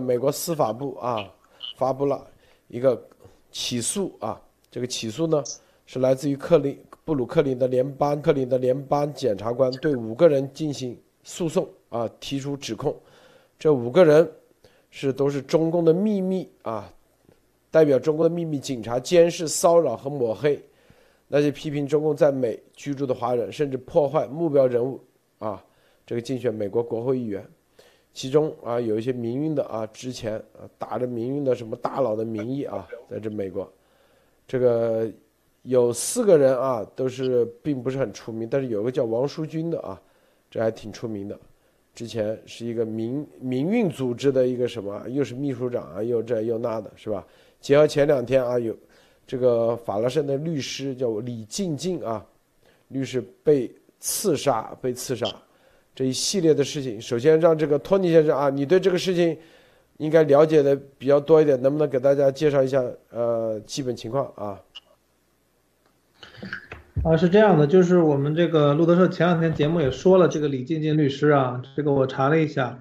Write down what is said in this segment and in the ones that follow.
美国司法部啊发布了一个起诉啊，这个起诉呢是来自于克林布鲁克林的联邦克林的联邦检察官对五个人进行诉讼啊，提出指控，这五个人是都是中共的秘密啊，代表中国的秘密警察监视、骚扰和抹黑那些批评中共在美居住的华人，甚至破坏目标人物啊，这个竞选美国国会议员。其中啊，有一些民运的啊，之前啊打着民运的什么大佬的名义啊，在这美国，这个有四个人啊，都是并不是很出名，但是有个叫王淑君的啊，这还挺出名的，之前是一个民民运组织的一个什么，又是秘书长啊，又这又那的，是吧？结合前两天啊，有这个法拉盛的律师叫李静静啊，律师被刺杀，被刺杀。这一系列的事情，首先让这个托尼先生啊，你对这个事情应该了解的比较多一点，能不能给大家介绍一下呃基本情况啊？啊，是这样的，就是我们这个路德社前两天节目也说了，这个李静静律师啊，这个我查了一下，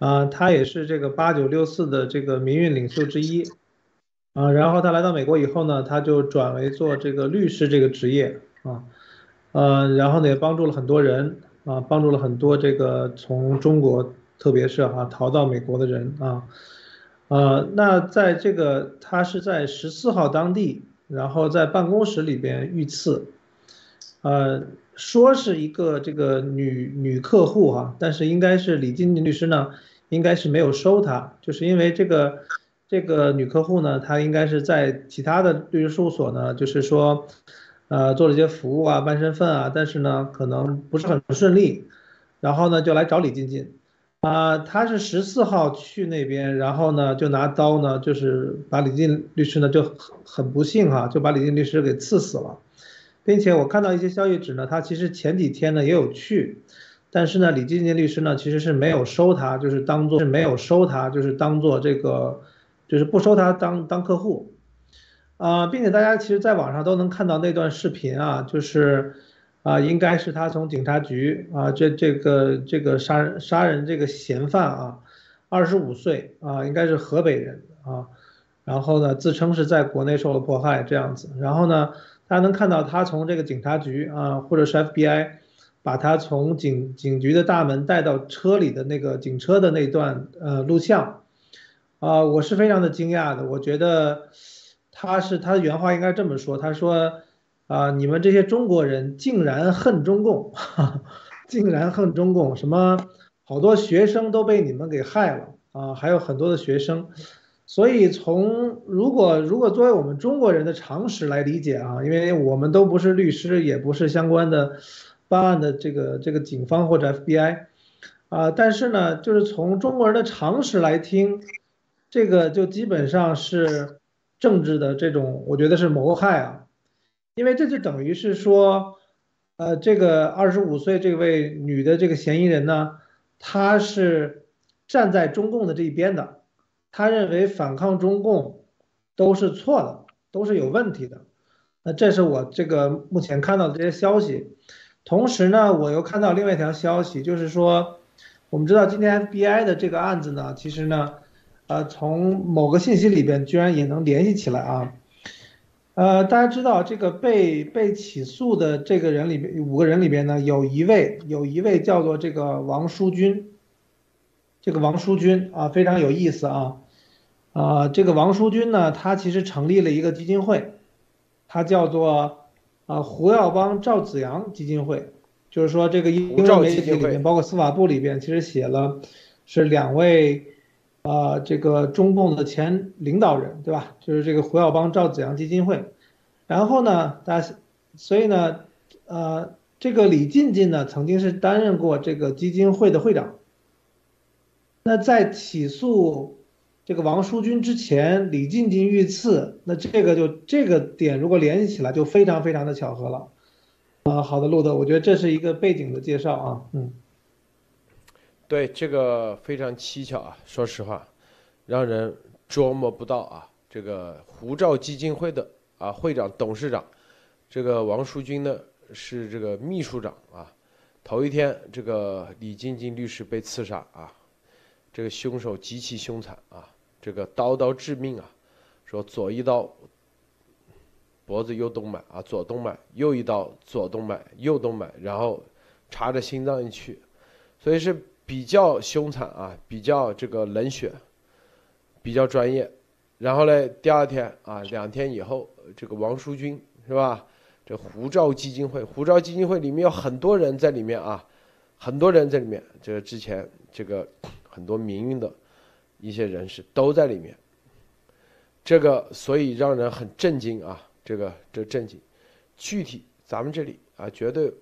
啊，他也是这个八九六四的这个民运领袖之一，啊，然后他来到美国以后呢，他就转为做这个律师这个职业啊，呃，然后呢也帮助了很多人。啊，帮助了很多这个从中国，特别是哈逃到美国的人啊，呃，那在这个他是在十四号当地，然后在办公室里边遇刺，呃，说是一个这个女女客户哈，但是应该是李金律师呢，应该是没有收他，就是因为这个这个女客户呢，她应该是在其他的律师事务所呢，就是说。呃，做了一些服务啊，办身份啊，但是呢，可能不是很顺利，然后呢，就来找李静静，啊，他是十四号去那边，然后呢，就拿刀呢，就是把李静律师呢，就很很不幸哈，就把李静律师给刺死了，并且我看到一些消息指呢，他其实前几天呢也有去，但是呢，李静静律师呢其实是没有收他，就是当做是没有收他，就是当做这个，就是不收他当当客户。啊，并且大家其实在网上都能看到那段视频啊，就是，啊，应该是他从警察局啊，这这个这个杀人杀人这个嫌犯啊，二十五岁啊，应该是河北人啊，然后呢，自称是在国内受了迫害这样子，然后呢，大家能看到他从这个警察局啊，或者是 FBI，把他从警警局的大门带到车里的那个警车的那段呃录像，啊，我是非常的惊讶的，我觉得。他是他原话应该这么说，他说，啊，你们这些中国人竟然恨中共，竟然恨中共，什么好多学生都被你们给害了啊，还有很多的学生，所以从如果如果作为我们中国人的常识来理解啊，因为我们都不是律师，也不是相关的办案的这个这个警方或者 FBI，啊，但是呢，就是从中国人的常识来听，这个就基本上是。政治的这种，我觉得是谋害啊，因为这就等于是说，呃，这个二十五岁这位女的这个嫌疑人呢，她是站在中共的这一边的，她认为反抗中共都是错的，都是有问题的。那这是我这个目前看到的这些消息，同时呢，我又看到另外一条消息，就是说，我们知道今天 FBI 的这个案子呢，其实呢。呃，从某个信息里边居然也能联系起来啊！呃，大家知道这个被被起诉的这个人里边五个人里边呢，有一位有一位叫做这个王淑君，这个王淑君啊非常有意思啊，啊，这个王淑君呢，他其实成立了一个基金会，他叫做啊胡耀邦赵子阳基金会，就是说这个英文媒体里面，包括司法部里边，其实写了是两位。啊，这个中共的前领导人，对吧？就是这个胡耀邦赵子阳基金会。然后呢，大家，所以呢，呃，这个李进进呢，曾经是担任过这个基金会的会长。那在起诉这个王淑君之前，李进进遇刺，那这个就这个点如果联系起来，就非常非常的巧合了。啊，好的，路德，我觉得这是一个背景的介绍啊，嗯。对这个非常蹊跷啊！说实话，让人琢磨不到啊。这个胡兆基金会的啊会长、董事长，这个王淑君呢是这个秘书长啊。头一天，这个李晶晶律师被刺杀啊，这个凶手极其凶残啊，这个刀刀致命啊，说左一刀脖子右动脉啊，左动脉，右一刀左动脉右动脉，然后插着心脏一去，所以是比较凶残啊，比较这个冷血，比较专业。然后呢，第二天啊，两天以后，这个王淑君是吧？这胡兆基金会，胡兆基金会里面有很多人在里面啊，很多人在里面。这个之前这个很多民运的一些人士都在里面。这个所以让人很震惊啊，这个这震惊。具体咱们这里啊，绝对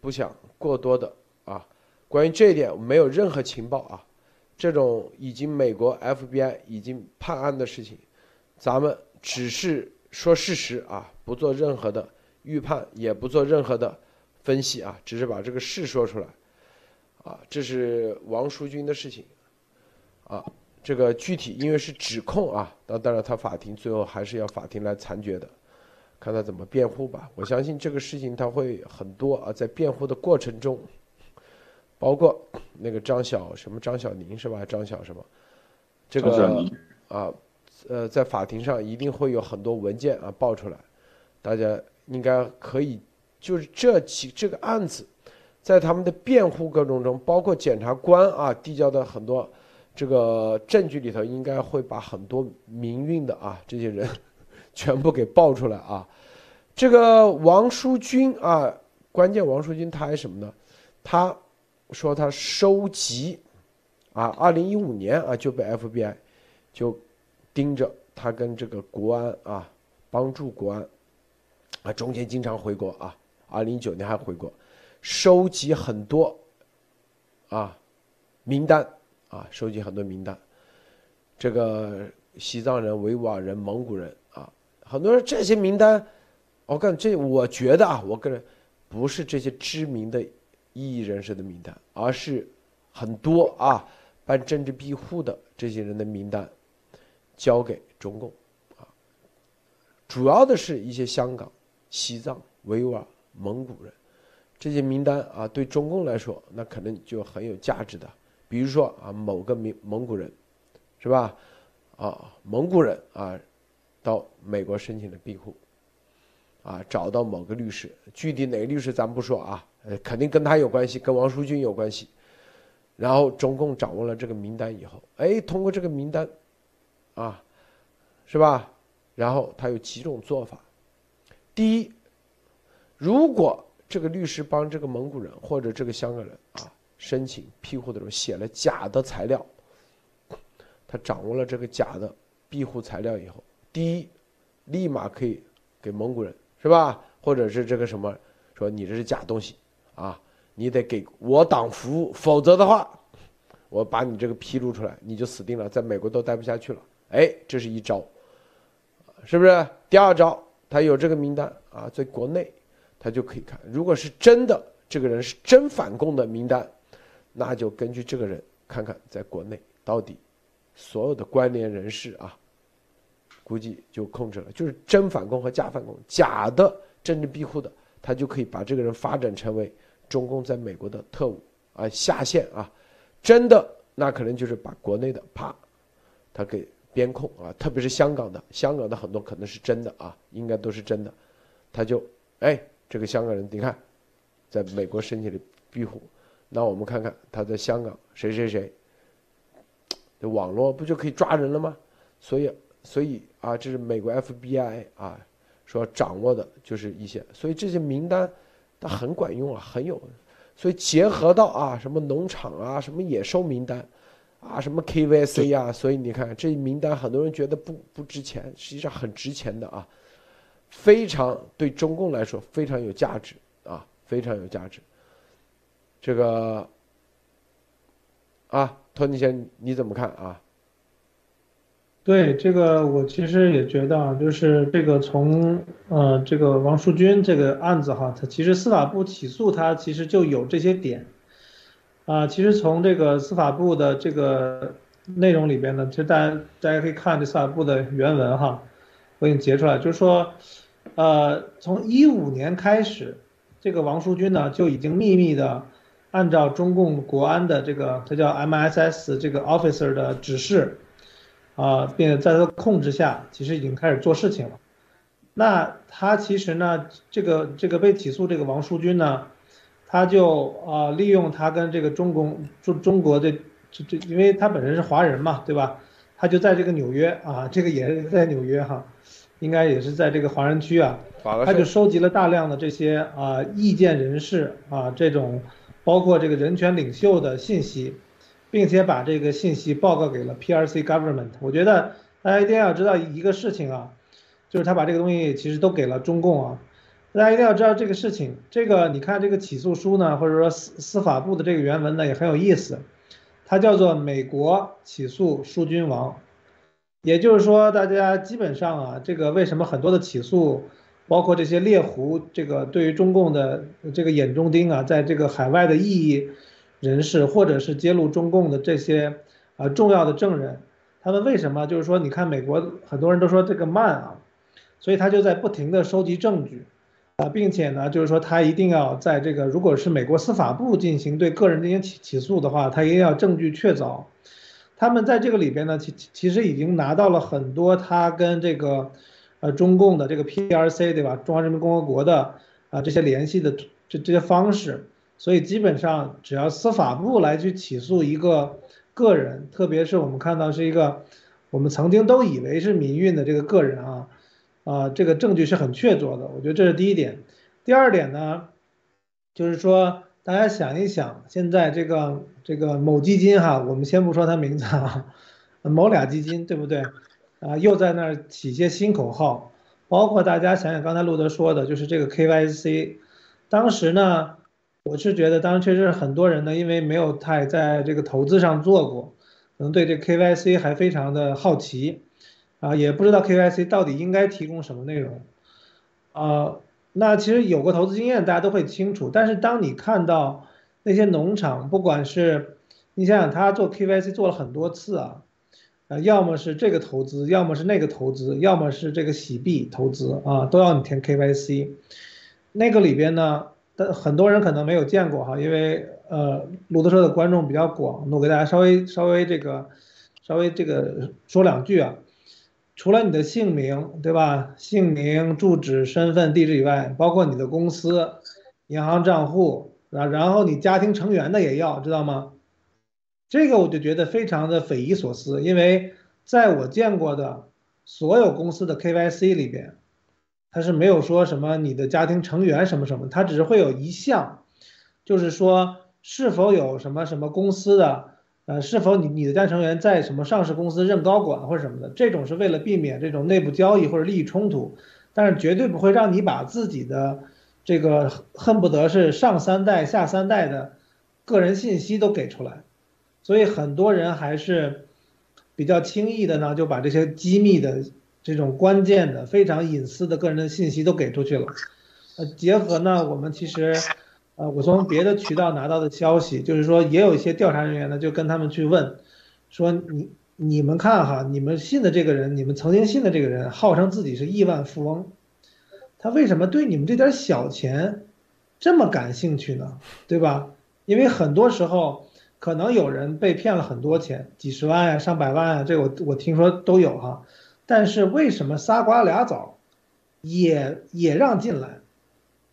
不想过多的啊。关于这一点，没有任何情报啊。这种已经美国 FBI 已经判案的事情，咱们只是说事实啊，不做任何的。预判也不做任何的分析啊，只是把这个事说出来，啊，这是王淑君的事情，啊，这个具体因为是指控啊，那当然他法庭最后还是要法庭来裁决的，看他怎么辩护吧。我相信这个事情他会很多啊，在辩护的过程中，包括那个张小什么张小宁是吧？张小什么？这个啊，呃，在法庭上一定会有很多文件啊爆出来，大家。应该可以，就是这起这个案子，在他们的辩护过程中，包括检察官啊递交的很多这个证据里头，应该会把很多民运的啊这些人 全部给爆出来啊。这个王淑君啊，关键王淑君他还什么呢？他说他收集啊，二零一五年啊就被 FBI 就盯着他跟这个国安啊帮助国安。啊，中间经常回国啊，二零一九年还回国，收集很多啊名单啊，收集很多名单。这个西藏人、维吾尔人、蒙古人啊，很多人这些名单，我看这我觉得啊，我个人不是这些知名的异议人士的名单，而是很多啊办政治庇护的这些人的名单交给中共啊，主要的是一些香港。西藏、维吾尔、蒙古人，这些名单啊，对中共来说，那可能就很有价值的。比如说啊，某个名蒙古人，是吧？啊，蒙古人啊，到美国申请了庇护，啊，找到某个律师，具体哪个律师咱不说啊，呃，肯定跟他有关系，跟王淑君有关系。然后中共掌握了这个名单以后，哎，通过这个名单，啊，是吧？然后他有几种做法。第一，如果这个律师帮这个蒙古人或者这个香港人啊申请庇护的时候写了假的材料，他掌握了这个假的庇护材料以后，第一，立马可以给蒙古人是吧？或者是这个什么说你这是假东西啊，你得给我党服务，否则的话，我把你这个披露出来，你就死定了，在美国都待不下去了。哎，这是一招，是不是？第二招。他有这个名单啊，在国内，他就可以看。如果是真的，这个人是真反共的名单，那就根据这个人看看在国内到底所有的关联人士啊，估计就控制了。就是真反共和假反共，假的政治庇护的，他就可以把这个人发展成为中共在美国的特务啊下线啊。真的，那可能就是把国内的啪，他给。边控啊，特别是香港的，香港的很多可能是真的啊，应该都是真的。他就哎，这个香港人，你看，在美国申请的庇护，那我们看看他在香港谁谁谁，这网络不就可以抓人了吗？所以，所以啊，这是美国 FBI 啊，说掌握的就是一些，所以这些名单它很管用啊，很有，所以结合到啊，什么农场啊，什么野兽名单。啊，什么 KVC 啊？所以你看这名单，很多人觉得不不值钱，实际上很值钱的啊，非常对中共来说非常有价值啊，非常有价值。这个啊，托尼先生你怎么看啊？对这个，我其实也觉得啊，就是这个从呃这个王淑君这个案子哈，他其实司法部起诉他其实就有这些点。啊，其实从这个司法部的这个内容里边呢，其实大家大家可以看这司法部的原文哈，我给你截出来，就是说，呃，从一五年开始，这个王淑君呢就已经秘密的按照中共国安的这个，他叫 MSS 这个 officer 的指示，啊，并且在他的控制下，其实已经开始做事情了。那他其实呢，这个这个被起诉这个王书军呢，他就啊利用他跟这个中共中中国的这这，因为他本身是华人嘛，对吧？他就在这个纽约啊，这个也是在纽约哈，应该也是在这个华人区啊，他就收集了大量的这些啊意见人士啊这种，包括这个人权领袖的信息，并且把这个信息报告给了 PRC government。我觉得大家一定要知道一个事情啊。就是他把这个东西其实都给了中共啊，大家一定要知道这个事情。这个你看这个起诉书呢，或者说司司法部的这个原文呢也很有意思，它叫做美国起诉书君王，也就是说大家基本上啊，这个为什么很多的起诉，包括这些猎狐，这个对于中共的这个眼中钉啊，在这个海外的意义人士，或者是揭露中共的这些啊重要的证人，他们为什么就是说你看美国很多人都说这个慢啊。所以他就在不停的收集证据，啊，并且呢，就是说他一定要在这个，如果是美国司法部进行对个人进行起起诉的话，他一定要证据确凿。他们在这个里边呢，其其实已经拿到了很多他跟这个，呃，中共的这个 PRC 对吧？中华人民共和国的啊这些联系的这这些方式。所以基本上只要司法部来去起诉一个个人，特别是我们看到是一个我们曾经都以为是民运的这个个人啊。啊，这个证据是很确凿的，我觉得这是第一点。第二点呢，就是说大家想一想，现在这个这个某基金哈，我们先不说它名字啊，某俩基金对不对？啊，又在那儿起些新口号，包括大家想想刚才路德说的，就是这个 KYC，当时呢，我是觉得当时确实很多人呢，因为没有太在这个投资上做过，可能对这 KYC 还非常的好奇。啊，也不知道 KYC 到底应该提供什么内容，啊，那其实有过投资经验，大家都会清楚。但是当你看到那些农场，不管是你想想他做 KYC 做了很多次啊，啊，要么是这个投资，要么是那个投资，要么是这个洗币投资啊，都要你填 KYC。那个里边呢，但很多人可能没有见过哈，因为呃，路德社的观众比较广，我给大家稍微稍微这个稍微这个说两句啊。除了你的姓名，对吧？姓名、住址、身份、地址以外，包括你的公司、银行账户，啊，然后你家庭成员的也要知道吗？这个我就觉得非常的匪夷所思，因为在我见过的所有公司的 KYC 里边，它是没有说什么你的家庭成员什么什么，它只是会有一项，就是说是否有什么什么公司的。呃，是否你你的家成员在什么上市公司任高管或者什么的，这种是为了避免这种内部交易或者利益冲突，但是绝对不会让你把自己的这个恨不得是上三代下三代的个人信息都给出来，所以很多人还是比较轻易的呢，就把这些机密的这种关键的非常隐私的个人的信息都给出去了。呃，结合呢，我们其实。呃，我从别的渠道拿到的消息，就是说也有一些调查人员呢，就跟他们去问，说你你们看哈，你们信的这个人，你们曾经信的这个人，号称自己是亿万富翁，他为什么对你们这点小钱这么感兴趣呢？对吧？因为很多时候可能有人被骗了很多钱，几十万呀、上百万啊，这我我听说都有哈。但是为什么仨瓜俩枣也也让进来？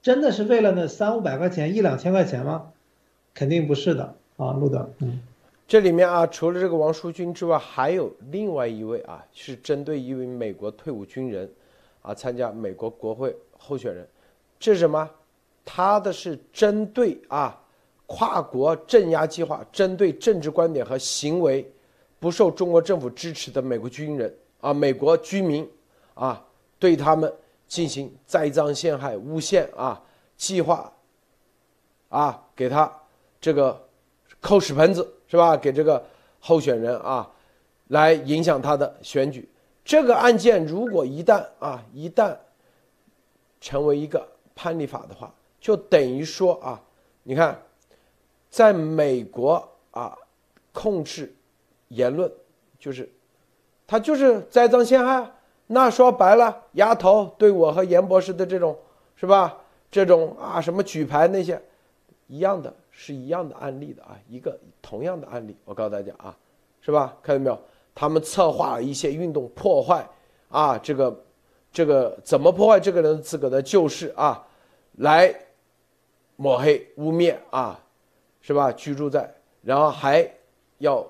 真的是为了那三五百块钱、一两千块钱吗？肯定不是的啊，路德。嗯，这里面啊，除了这个王书军之外，还有另外一位啊，是针对一位美国退伍军人，啊，参加美国国会候选人。这是什么？他的是针对啊，跨国镇压计划，针对政治观点和行为不受中国政府支持的美国军人啊，美国居民啊，对他们。进行栽赃陷害、诬陷啊，计划啊，给他这个扣屎盆子是吧？给这个候选人啊，来影响他的选举。这个案件如果一旦啊，一旦成为一个判例法的话，就等于说啊，你看，在美国啊，控制言论，就是他就是栽赃陷害。那说白了，丫头对我和严博士的这种，是吧？这种啊，什么举牌那些，一样的，是一样的案例的啊，一个同样的案例，我告诉大家啊，是吧？看到没有？他们策划了一些运动，破坏啊，这个这个怎么破坏这个人的资格的？就是啊，来抹黑、污蔑啊，是吧？居住在，然后还要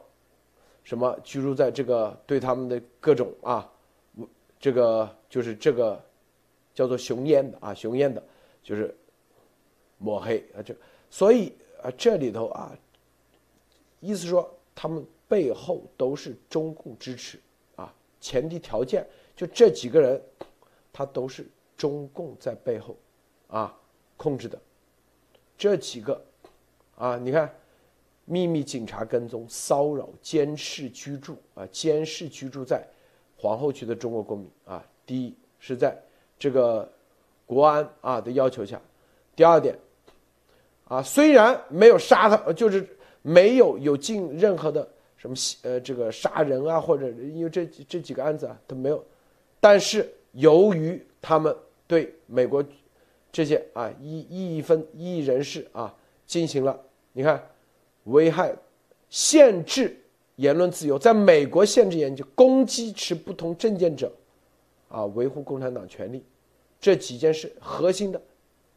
什么？居住在这个对他们的各种啊，这个就是这个叫做雄烟的啊，雄烟的，就是抹黑啊，这所以。啊，这里头啊，意思说他们背后都是中共支持啊，前提条件就这几个人，他都是中共在背后啊控制的，这几个啊，你看，秘密警察跟踪、骚扰、监视居住啊，监视居住在皇后区的中国公民啊，第一是在这个国安啊的要求下，第二点。啊，虽然没有杀他，就是没有有进任何的什么呃这个杀人啊，或者因为这这几个案子啊都没有，但是由于他们对美国这些啊异异议分异议人士啊进行了，你看危害限制言论自由，在美国限制言论，攻击持不同政见者，啊维护共产党权利，这几件事核心的，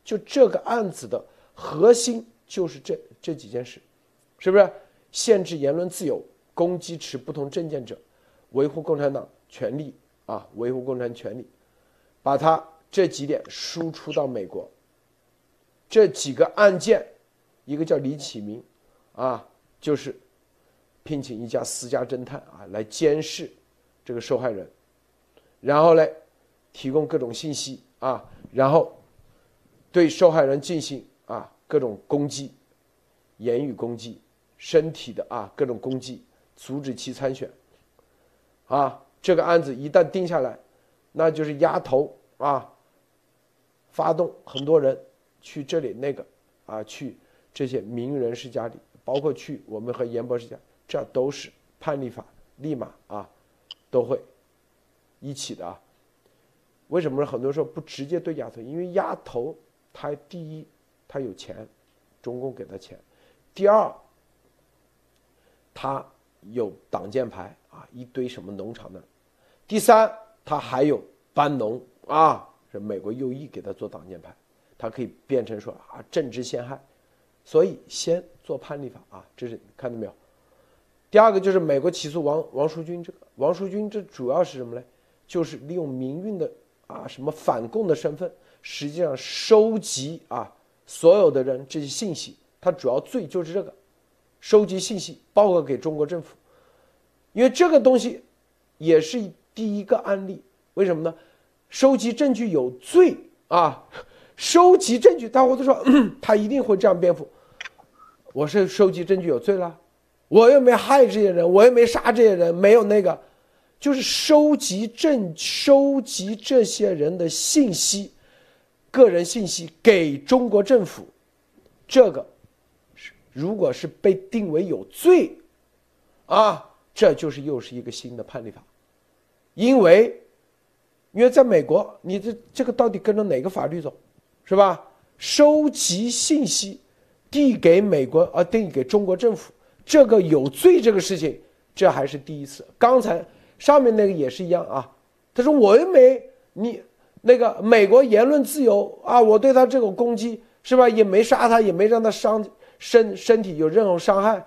就这个案子的。核心就是这这几件事，是不是限制言论自由、攻击持不同政见者、维护共产党权利啊，维护共产权利，把他这几点输出到美国。这几个案件，一个叫李启明，啊，就是聘请一家私家侦探啊来监视这个受害人，然后呢，提供各种信息啊，然后对受害人进行。啊，各种攻击，言语攻击，身体的啊，各种攻击，阻止其参选。啊，这个案子一旦定下来，那就是压头啊，发动很多人去这里那个啊，去这些名人士家里，包括去我们和严博士讲，这都是判例法，立马啊，都会一起的啊。为什么很多时候不直接对压头？因为压头他第一。他有钱，中共给他钱。第二，他有挡箭牌啊，一堆什么农场的。第三，他还有班农啊，是美国右翼给他做挡箭牌，他可以变成说啊政治陷害，所以先做判例法啊，这是看到没有？第二个就是美国起诉王王淑君这个，王淑君这主要是什么呢？就是利用民运的啊什么反共的身份，实际上收集啊。所有的人这些信息，他主要罪就是这个，收集信息报告给中国政府，因为这个东西也是第一个案例。为什么呢？收集证据有罪啊！收集证据，大伙都说他一定会这样辩护。我是收集证据有罪了，我又没害这些人，我又没杀这些人，没有那个，就是收集证，收集这些人的信息。个人信息给中国政府，这个如果是被定为有罪，啊，这就是又是一个新的判例法，因为，因为在美国，你这这个到底跟着哪个法律走，是吧？收集信息，递给美国啊，递给中国政府，这个有罪这个事情，这还是第一次。刚才上面那个也是一样啊，他说我又没你。那个美国言论自由啊，我对他这种攻击是吧，也没杀他，也没让他伤身身体有任何伤害，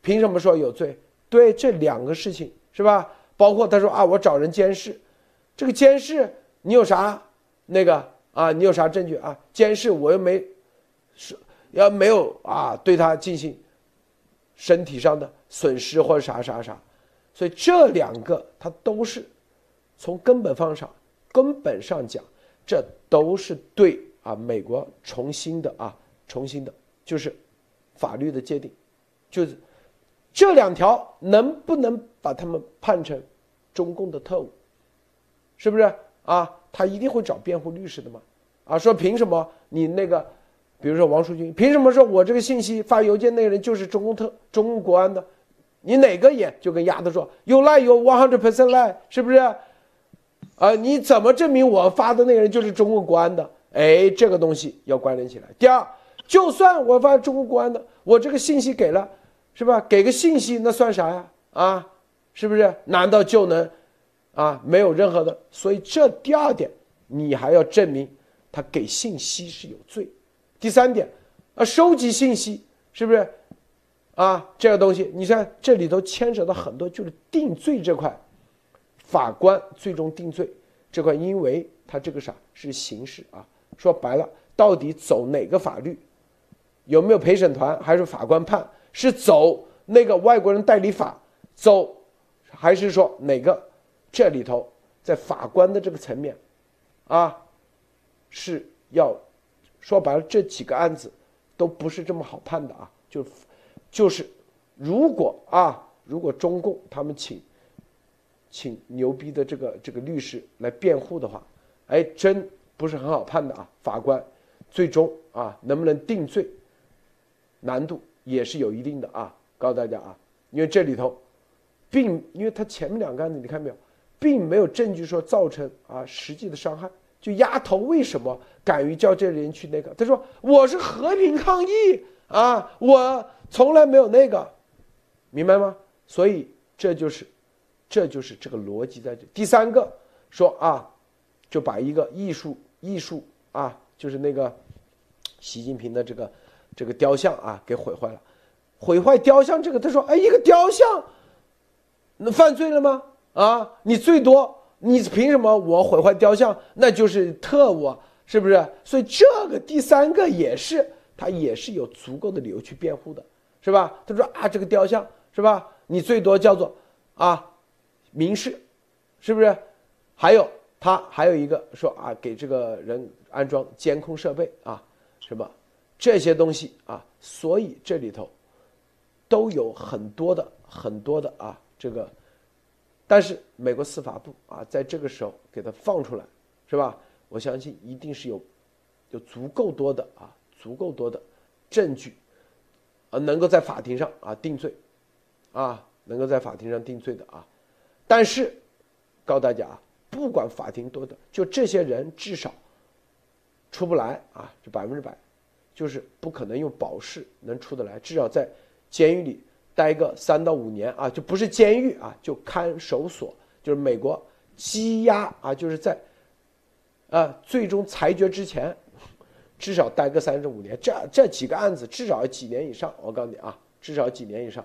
凭什么说有罪？对这两个事情是吧？包括他说啊，我找人监视，这个监视你有啥那个啊？你有啥证据啊？监视我又没是要没有啊？对他进行身体上的损失或者啥啥啥，所以这两个他都是从根本方上。根本上讲，这都是对啊，美国重新的啊，重新的，就是法律的界定，就是这两条能不能把他们判成中共的特务？是不是啊？他一定会找辩护律师的嘛？啊，说凭什么你那个，比如说王书军，凭什么说我这个信息发邮件那个人就是中共特中共国安的？你哪个也就跟丫头说有赖有 one hundred percent 赖，是不是？啊，你怎么证明我发的那个人就是中共国安的？哎，这个东西要关联起来。第二，就算我发中共国安的，我这个信息给了，是吧？给个信息那算啥呀？啊，是不是？难道就能啊没有任何的？所以这第二点，你还要证明他给信息是有罪。第三点，啊，收集信息是不是？啊，这个东西，你看这里头牵扯到很多，就是定罪这块，法官最终定罪这块，因为他这个啥是刑事啊，说白了，到底走哪个法律，有没有陪审团，还是法官判，是走那个外国人代理法走，还是说哪个？这里头在法官的这个层面，啊，是要说白了，这几个案子都不是这么好判的啊，就。就是，如果啊，如果中共他们请，请牛逼的这个这个律师来辩护的话，哎，真不是很好判的啊。法官最终啊，能不能定罪，难度也是有一定的啊。告诉大家啊，因为这里头，并因为他前面两个案子你看没有，并没有证据说造成啊实际的伤害。就丫头为什么敢于叫这人去那个？他说我是和平抗议啊，我。从来没有那个，明白吗？所以这就是，这就是这个逻辑在这。第三个说啊，就把一个艺术艺术啊，就是那个习近平的这个这个雕像啊给毁坏了，毁坏雕像这个，他说哎，一个雕像，那犯罪了吗？啊，你最多你凭什么我毁坏雕像？那就是特务，是不是？所以这个第三个也是他也是有足够的理由去辩护的。是吧？他说啊，这个雕像是吧？你最多叫做啊，民事，是不是？还有他还有一个说啊，给这个人安装监控设备啊，什么这些东西啊？所以这里头都有很多的很多的啊，这个，但是美国司法部啊，在这个时候给他放出来，是吧？我相信一定是有有足够多的啊，足够多的证据。呃，能够在法庭上啊定罪，啊，能够在法庭上定罪的啊，但是，告诉大家啊，不管法庭多的，就这些人至少出不来啊，就百分之百，就是不可能用保释能出得来，至少在监狱里待个三到五年啊，就不是监狱啊，就看守所，就是美国羁押啊，就是在啊最终裁决之前。至少待个三至五年，这这几个案子至少几年以上。我告诉你啊，至少几年以上，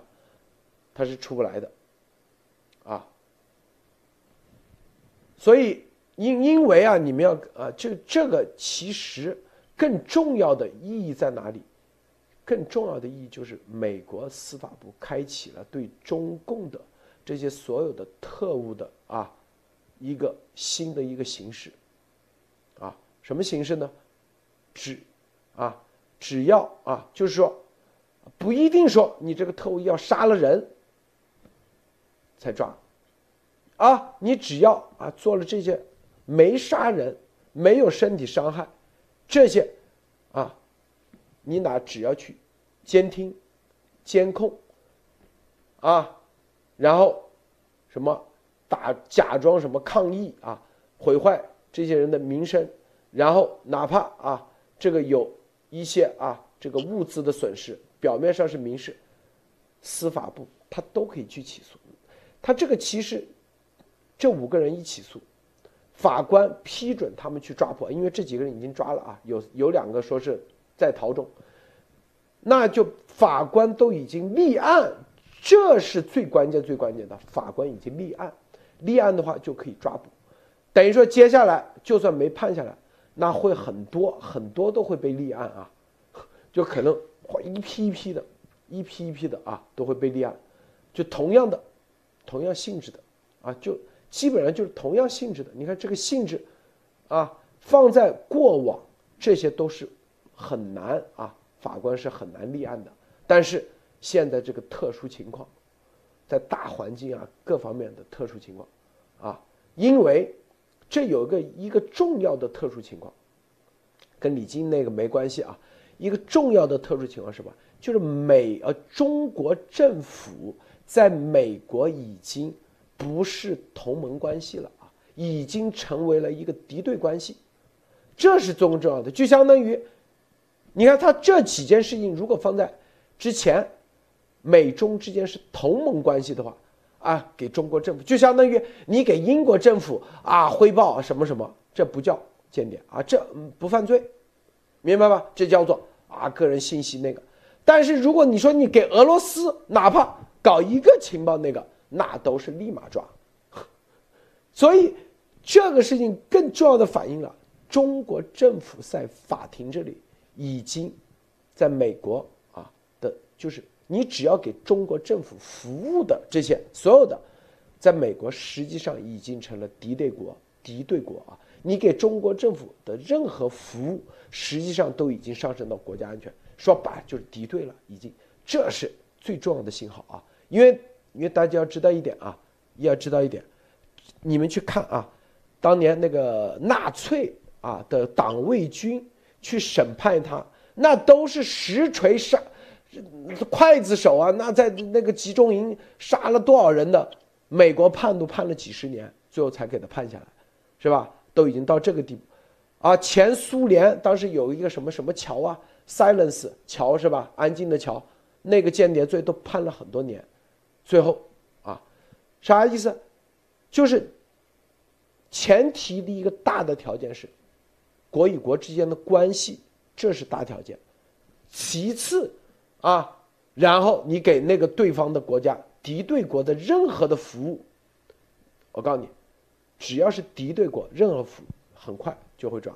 他是出不来的，啊。所以因因为啊，你们要啊，这这个其实更重要的意义在哪里？更重要的意义就是美国司法部开启了对中共的这些所有的特务的啊一个新的一个形式，啊，什么形式呢？只，啊，只要啊，就是说，不一定说你这个特务要杀了人才抓，啊，你只要啊做了这些没杀人、没有身体伤害这些，你哪只要去监听、监控，啊，然后什么打假装什么抗议啊，毁坏这些人的名声，然后哪怕啊。这个有一些啊，这个物资的损失，表面上是民事，司法部他都可以去起诉，他这个其实，这五个人一起诉，法官批准他们去抓捕，因为这几个人已经抓了啊，有有两个说是在逃中，那就法官都已经立案，这是最关键最关键的，法官已经立案，立案的话就可以抓捕，等于说接下来就算没判下来。那会很多很多都会被立案啊，就可能一批一批的，一批一批的啊都会被立案，就同样的，同样性质的啊，就基本上就是同样性质的。你看这个性质，啊，放在过往这些都是很难啊，法官是很难立案的。但是现在这个特殊情况，在大环境啊各方面的特殊情况，啊，因为。这有个一个重要的特殊情况，跟李金那个没关系啊。一个重要的特殊情况是吧？就是美呃中国政府在美国已经不是同盟关系了啊，已经成为了一个敌对关系，这是重重要的。就相当于你看他这几件事情，如果放在之前，美中之间是同盟关系的话，啊，给中国政府就相当于你给英国政府啊汇报什么什么，这不叫间谍啊，这不犯罪，明白吧？这叫做啊个人信息那个。但是如果你说你给俄罗斯哪怕搞一个情报那个，那都是立马抓。所以这个事情更重要的反映了中国政府在法庭这里已经在美国啊的，就是。你只要给中国政府服务的这些所有的，在美国实际上已经成了敌对国，敌对国啊！你给中国政府的任何服务，实际上都已经上升到国家安全，说白就是敌对了，已经，这是最重要的信号啊！因为因为大家要知道一点啊，要知道一点，你们去看啊，当年那个纳粹啊的党卫军去审判他，那都是实锤杀。刽子手啊，那在那个集中营杀了多少人的美国判都判了几十年，最后才给他判下来，是吧？都已经到这个地步，啊，前苏联当时有一个什么什么桥啊，Silence 桥是吧？安静的桥，那个间谍罪都判了很多年，最后啊，啥意思？就是前提的一个大的条件是，国与国之间的关系，这是大条件，其次。啊，然后你给那个对方的国家敌对国的任何的服务，我告诉你，只要是敌对国，任何服务很快就会抓。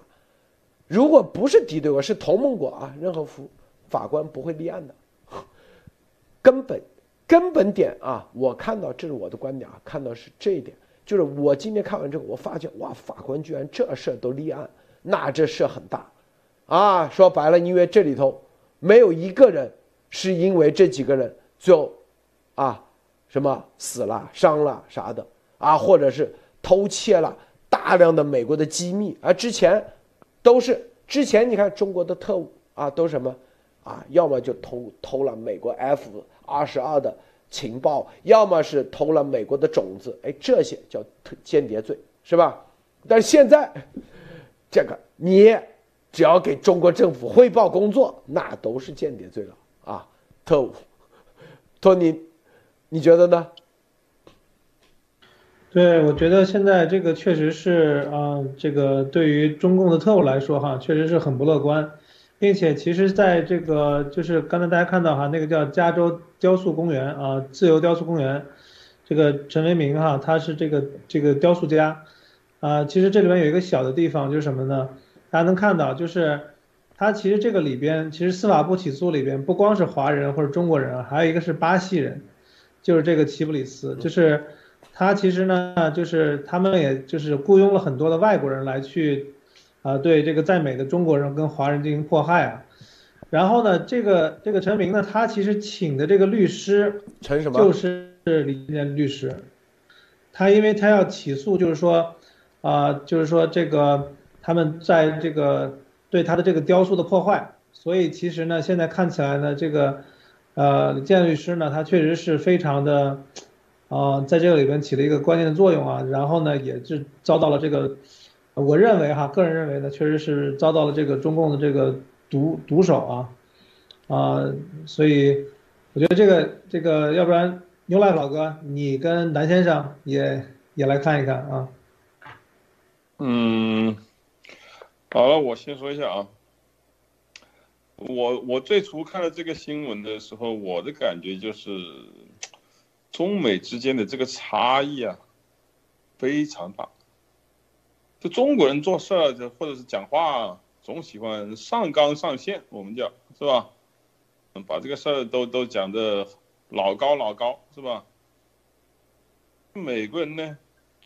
如果不是敌对国，是同盟国啊，任何服务法官不会立案的。根本根本点啊，我看到这是我的观点啊，看到是这一点，就是我今天看完这个，我发现哇，法官居然这事儿都立案，那这事很大，啊，说白了，因为这里头没有一个人。是因为这几个人就，啊，什么死了、伤了啥的啊，或者是偷窃了大量的美国的机密，而之前都是之前你看中国的特务啊，都什么啊，要么就偷偷了美国 F 二十二的情报，要么是偷了美国的种子，哎，这些叫间谍罪是吧？但现在这个你只要给中国政府汇报工作，那都是间谍罪了啊。特务，托尼，你觉得呢？对，我觉得现在这个确实是啊，这个对于中共的特务来说哈，确实是很不乐观，并且其实在这个就是刚才大家看到哈，那个叫加州雕塑公园啊，自由雕塑公园，这个陈为民哈，他是这个这个雕塑家啊，其实这里面有一个小的地方就是什么呢？大家能看到就是。他其实这个里边，其实司法部起诉里边不光是华人或者中国人啊，还有一个是巴西人，就是这个齐布里斯，就是他其实呢，就是他们也就是雇佣了很多的外国人来去，啊，对这个在美的中国人跟华人进行迫害啊。然后呢，这个这个陈明呢，他其实请的这个律师陈什么？就是李建律师，他因为他要起诉，就是说，啊，就是说这个他们在这个。对他的这个雕塑的破坏，所以其实呢，现在看起来呢，这个，呃，建律师呢，他确实是非常的，啊，在这个里边起了一个关键的作用啊。然后呢，也是遭到了这个，我认为哈，个人认为呢，确实是遭到了这个中共的这个毒毒手啊，啊，所以我觉得这个这个，要不然牛赖老哥，你跟南先生也也来看一看啊。嗯。好了，我先说一下啊。我我最初看到这个新闻的时候，我的感觉就是，中美之间的这个差异啊，非常大。就中国人做事儿，就或者是讲话，总喜欢上纲上线，我们叫是吧？把这个事儿都都讲的老高老高，是吧？美国人呢，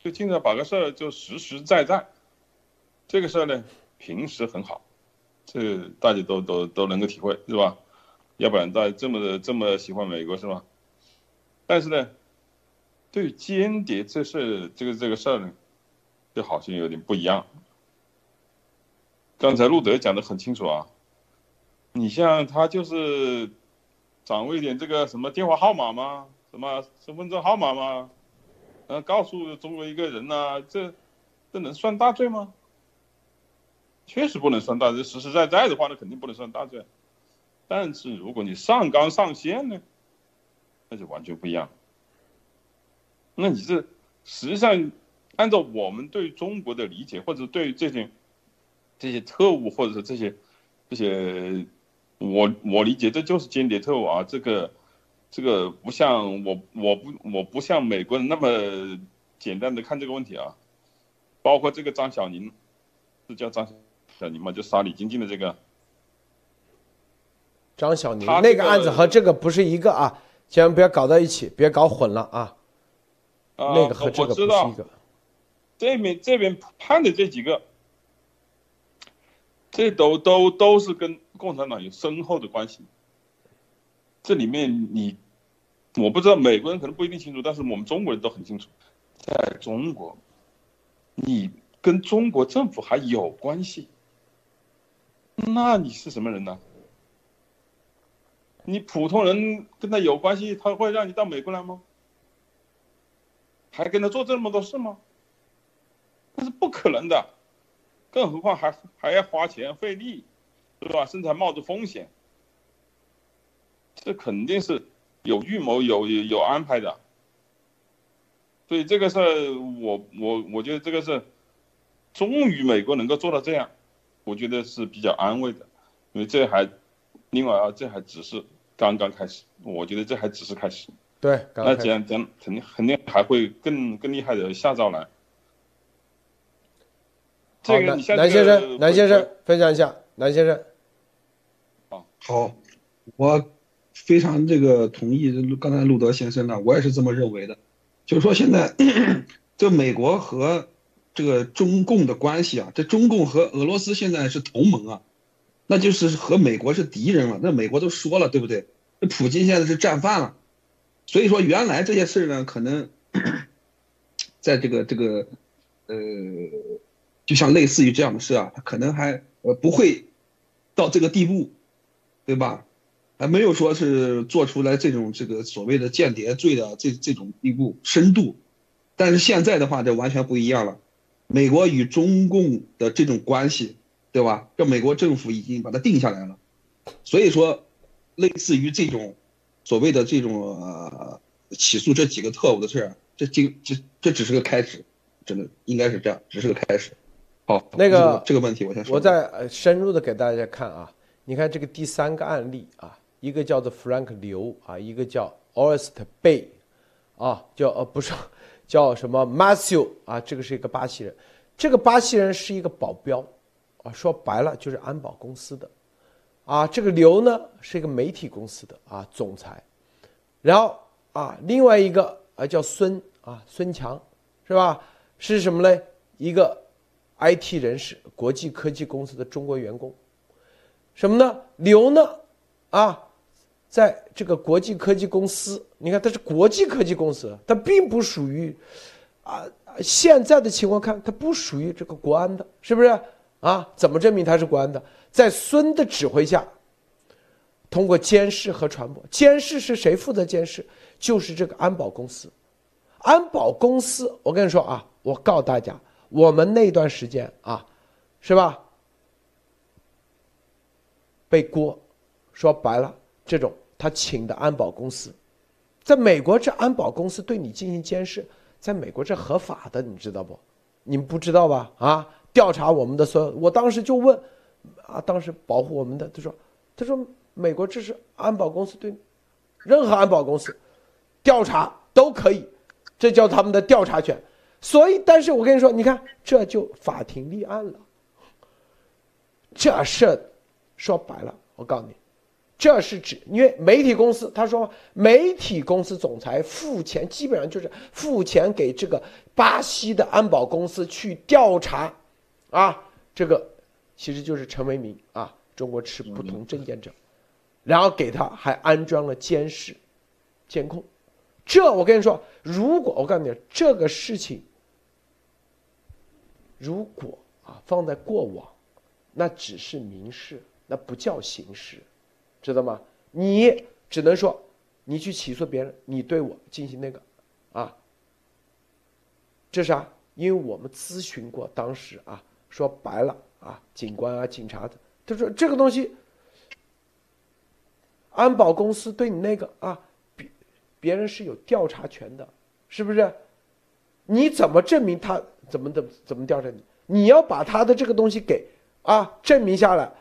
就经常把个事儿就实实在在，这个事儿呢。平时很好，这大家都都都能够体会，是吧？要不然大家这么的这么喜欢美国，是吧？但是呢，对间谍这事，这个这个事儿呢，就好像有点不一样。刚才路德讲的很清楚啊，你像他就是掌握一点这个什么电话号码吗？什么身份证号码吗？呃，告诉中国一个人呐，这这能算大罪吗？确实不能算大罪。实实在在的话，那肯定不能算大罪。但是如果你上纲上线呢，那就完全不一样。那你这实际上按照我们对中国的理解，或者对这些这些特务，或者是这些这些，我我理解这就是间谍特务啊。这个这个不像我我不我不像美国人那么简单的看这个问题啊。包括这个张小宁，是叫张小宁吗？就杀李晶晶的这个。张小宁那个案子和这个不是一个啊，千万不要搞到一起，别搞混了啊。那个和这个不是一个。这边这边判的这几个，这都都都是跟共产党有深厚的关系。这里面你，我不知道美国人可能不一定清楚，但是我们中国人都很清楚，在中国。你跟中国政府还有关系，那你是什么人呢？你普通人跟他有关系，他会让你到美国来吗？还跟他做这么多事吗？那是不可能的，更何况还还要花钱费力，对吧？甚至还冒着风险，这肯定是有预谋、有有安排的。所以这个事儿，我我我觉得这个是，终于美国能够做到这样，我觉得是比较安慰的，因为这还，另外啊，这还只是刚刚开始，我觉得这还只是开始。对，那这样咱肯定肯定还会更更厉害的下招来。这个南先生，南先生分享一下，南先生。啊，好，我非常这个同意刚才路德先生呢，我也是这么认为的。就是说，现在这美国和这个中共的关系啊，这中共和俄罗斯现在是同盟啊，那就是和美国是敌人了。那美国都说了，对不对？那普京现在是战犯了，所以说原来这些事呢，可能在这个这个呃，就像类似于这样的事啊，他可能还呃不会到这个地步，对吧？还没有说是做出来这种这个所谓的间谍罪的这这种地步深度，但是现在的话这完全不一样了，美国与中共的这种关系，对吧？这美国政府已经把它定下来了，所以说，类似于这种所谓的这种呃起诉这几个特务的事儿，这今这这只是个开始，真的应该是这样，只是个开始。好，那个这个问题我先说，我再深入的给大家看啊，你看这个第三个案例啊。一个叫做 Frank 刘啊，一个叫 o r s t Bay，啊，叫呃不是，叫什么 Matthew 啊，这个是一个巴西人，这个巴西人是一个保镖，啊，说白了就是安保公司的，啊，这个刘呢是一个媒体公司的啊总裁，然后啊另外一个啊叫孙啊孙强，是吧？是什么嘞？一个 IT 人士，国际科技公司的中国员工，什么呢？刘呢啊？在这个国际科技公司，你看它是国际科技公司，它并不属于，啊，现在的情况看，它不属于这个国安的，是不是？啊，怎么证明它是国安的？在孙的指挥下，通过监视和传播，监视是谁负责监视？就是这个安保公司。安保公司，我跟你说啊，我告诉大家，我们那段时间啊，是吧？背锅，说白了，这种。他请的安保公司，在美国这安保公司对你进行监视，在美国这合法的，你知道不？你们不知道吧？啊，调查我们的所有，我当时就问，啊，当时保护我们的，他说，他说美国这是安保公司对，任何安保公司调查都可以，这叫他们的调查权。所以，但是我跟你说，你看这就法庭立案了，这事说白了，我告诉你。这是指，因为媒体公司他说，媒体公司总裁付钱，基本上就是付钱给这个巴西的安保公司去调查，啊，这个其实就是陈为民啊，中国持不同证件者，然后给他还安装了监视、监控。这我跟你说，如果我告诉你这个事情，如果啊放在过往，那只是民事，那不叫刑事。知道吗？你只能说，你去起诉别人，你对我进行那个，啊，这啥？因为我们咨询过，当时啊，说白了啊，警官啊，警察的，他说这个东西，安保公司对你那个啊，别别人是有调查权的，是不是？你怎么证明他怎么怎么怎么调查你？你要把他的这个东西给啊证明下来，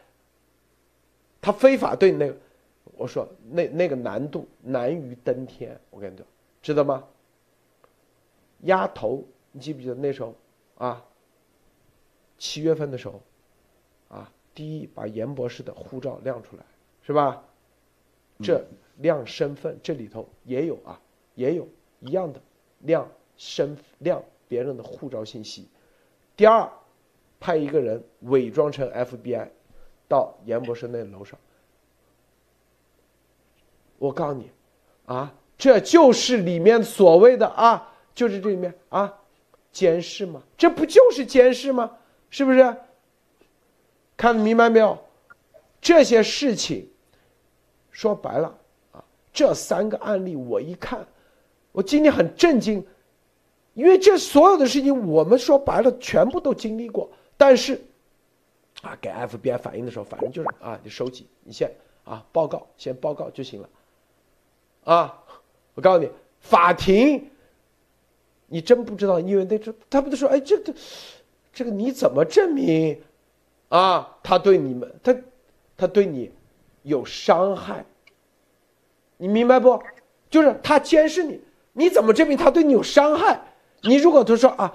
他非法对那个，我说那那个难度难于登天，我跟你讲，知道吗？鸭头，你记不记得那时候啊？七月份的时候，啊，第一把严博士的护照亮出来，是吧？这亮身份，这里头也有啊，也有一样的亮身亮别人的护照信息。第二，派一个人伪装成 FBI，到严博士那楼上。我告诉你，啊，这就是里面所谓的啊。就是这里面啊，监视吗？这不就是监视吗？是不是？看明白没有？这些事情，说白了啊，这三个案例我一看，我今天很震惊，因为这所有的事情我们说白了全部都经历过，但是啊，给 FBI 反映的时候，反正就是啊，你收集，你先啊报告，先报告就行了。啊，我告诉你，法庭。你真不知道，因为那这他不都说，哎，这个，这个你怎么证明，啊，他对你们，他，他对你有伤害，你明白不？就是他监视你，你怎么证明他对你有伤害？你如果他说啊，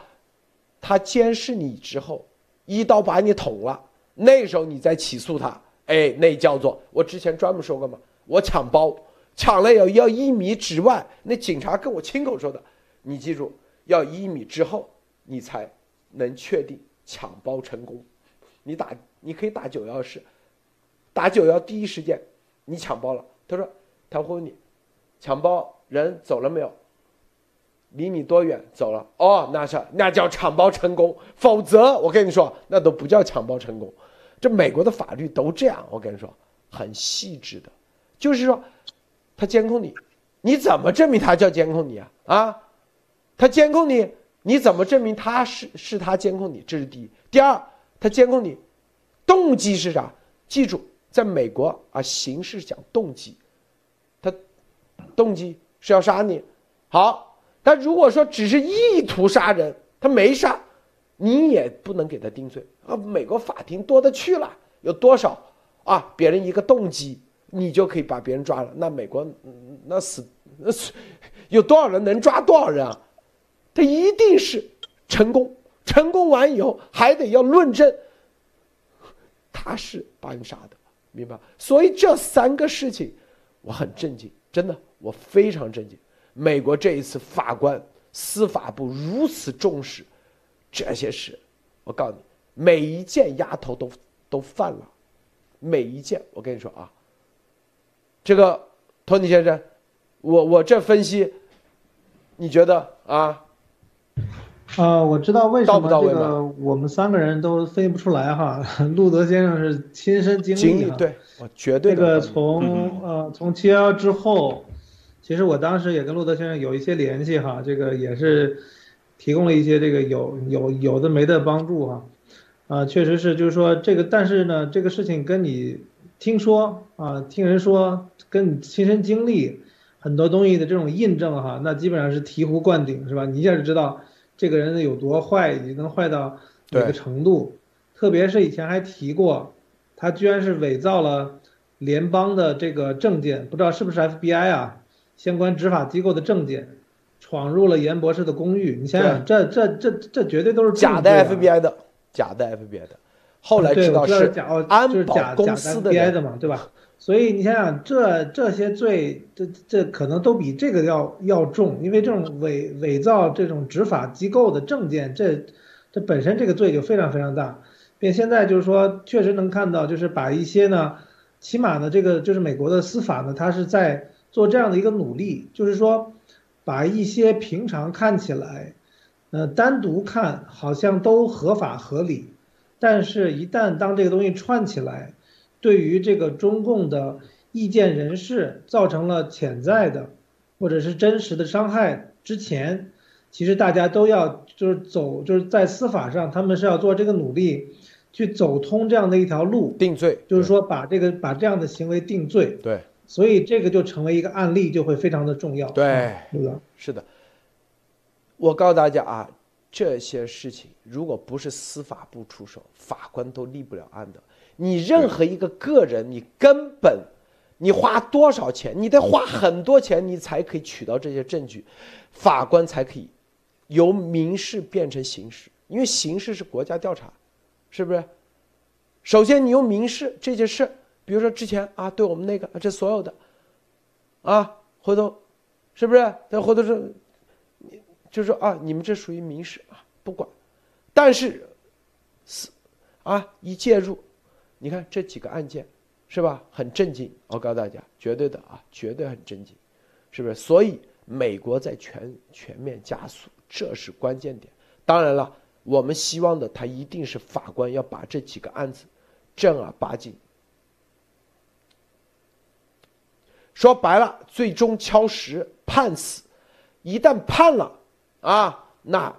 他监视你之后，一刀把你捅了，那时候你再起诉他，哎，那叫做我之前专门说过嘛，我抢包，抢了要要一米之外，那警察跟我亲口说的，你记住。要一米之后，你才能确定抢包成功。你打，你可以打九幺式，打九幺第一时间，你抢包了。他说，他会问你，抢包人走了没有？离你多远？走了。哦，那是那叫抢包成功。否则，我跟你说，那都不叫抢包成功。这美国的法律都这样。我跟你说，很细致的，就是说，他监控你，你怎么证明他叫监控你啊？啊？他监控你，你怎么证明他是是他监控你？这是第一。第二，他监控你，动机是啥？记住，在美国啊，刑事讲动机，他动机是要杀你。好，但如果说只是意图杀人，他没杀，你也不能给他定罪啊。美国法庭多的去了，有多少啊？别人一个动机，你就可以把别人抓了。那美国那死那死，有多少人能抓多少人啊？他一定是成功，成功完以后还得要论证，他是把你杀的，明白？所以这三个事情，我很震惊，真的，我非常震惊。美国这一次法官、司法部如此重视这些事，我告诉你，每一件丫头都都犯了，每一件。我跟你说啊，这个托尼先生，我我这分析，你觉得啊？啊，我知道为什么这个我们三个人都分析不出来哈。路德先生是亲身经历，对，我绝对。这个从呃从七幺幺之后，其实我当时也跟路德先生有一些联系哈，这个也是提供了一些这个有有有的没的帮助哈。啊，确实是，就是说这个，但是呢，这个事情跟你听说啊，听人说，跟你亲身经历很多东西的这种印证哈，那基本上是醍醐灌顶，是吧？你一下就知道。这个人有多坏，已经能坏到哪个程度？特别是以前还提过，他居然是伪造了联邦的这个证件，不知道是不是 FBI 啊，相关执法机构的证件，闯入了严博士的公寓。你想想，这这这这绝对都是假的 FBI 的，假的 FBI 的。后来知道是安保公司的嘛，对吧？所以你想想，这这些罪，这这可能都比这个要要重，因为这种伪伪造这种执法机构的证件，这这本身这个罪就非常非常大。并现在就是说，确实能看到，就是把一些呢，起码呢，这个就是美国的司法呢，它是在做这样的一个努力，就是说，把一些平常看起来，呃，单独看好像都合法合理，但是一旦当这个东西串起来。对于这个中共的意见人士造成了潜在的或者是真实的伤害之前，其实大家都要就是走就是在司法上他们是要做这个努力，去走通这样的一条路，定罪，就是说把这个把这样的行为定罪。对，所以这个就成为一个案例，就会非常的重要。对，是的，是的。我告诉大家啊，这些事情如果不是司法部出手，法官都立不了案的。你任何一个个人，你根本，你花多少钱，你得花很多钱，你才可以取到这些证据，法官才可以由民事变成刑事，因为刑事是国家调查，是不是？首先你用民事这件事，比如说之前啊，对我们那个这所有的，啊，回头，是不是？再回头是，你就说啊，你们这属于民事啊，不管，但是，是，啊，一介入。你看这几个案件，是吧？很震惊，我告诉大家，绝对的啊，绝对很震惊，是不是？所以美国在全全面加速，这是关键点。当然了，我们希望的他一定是法官要把这几个案子正儿八经，说白了，最终敲实判死。一旦判了啊，那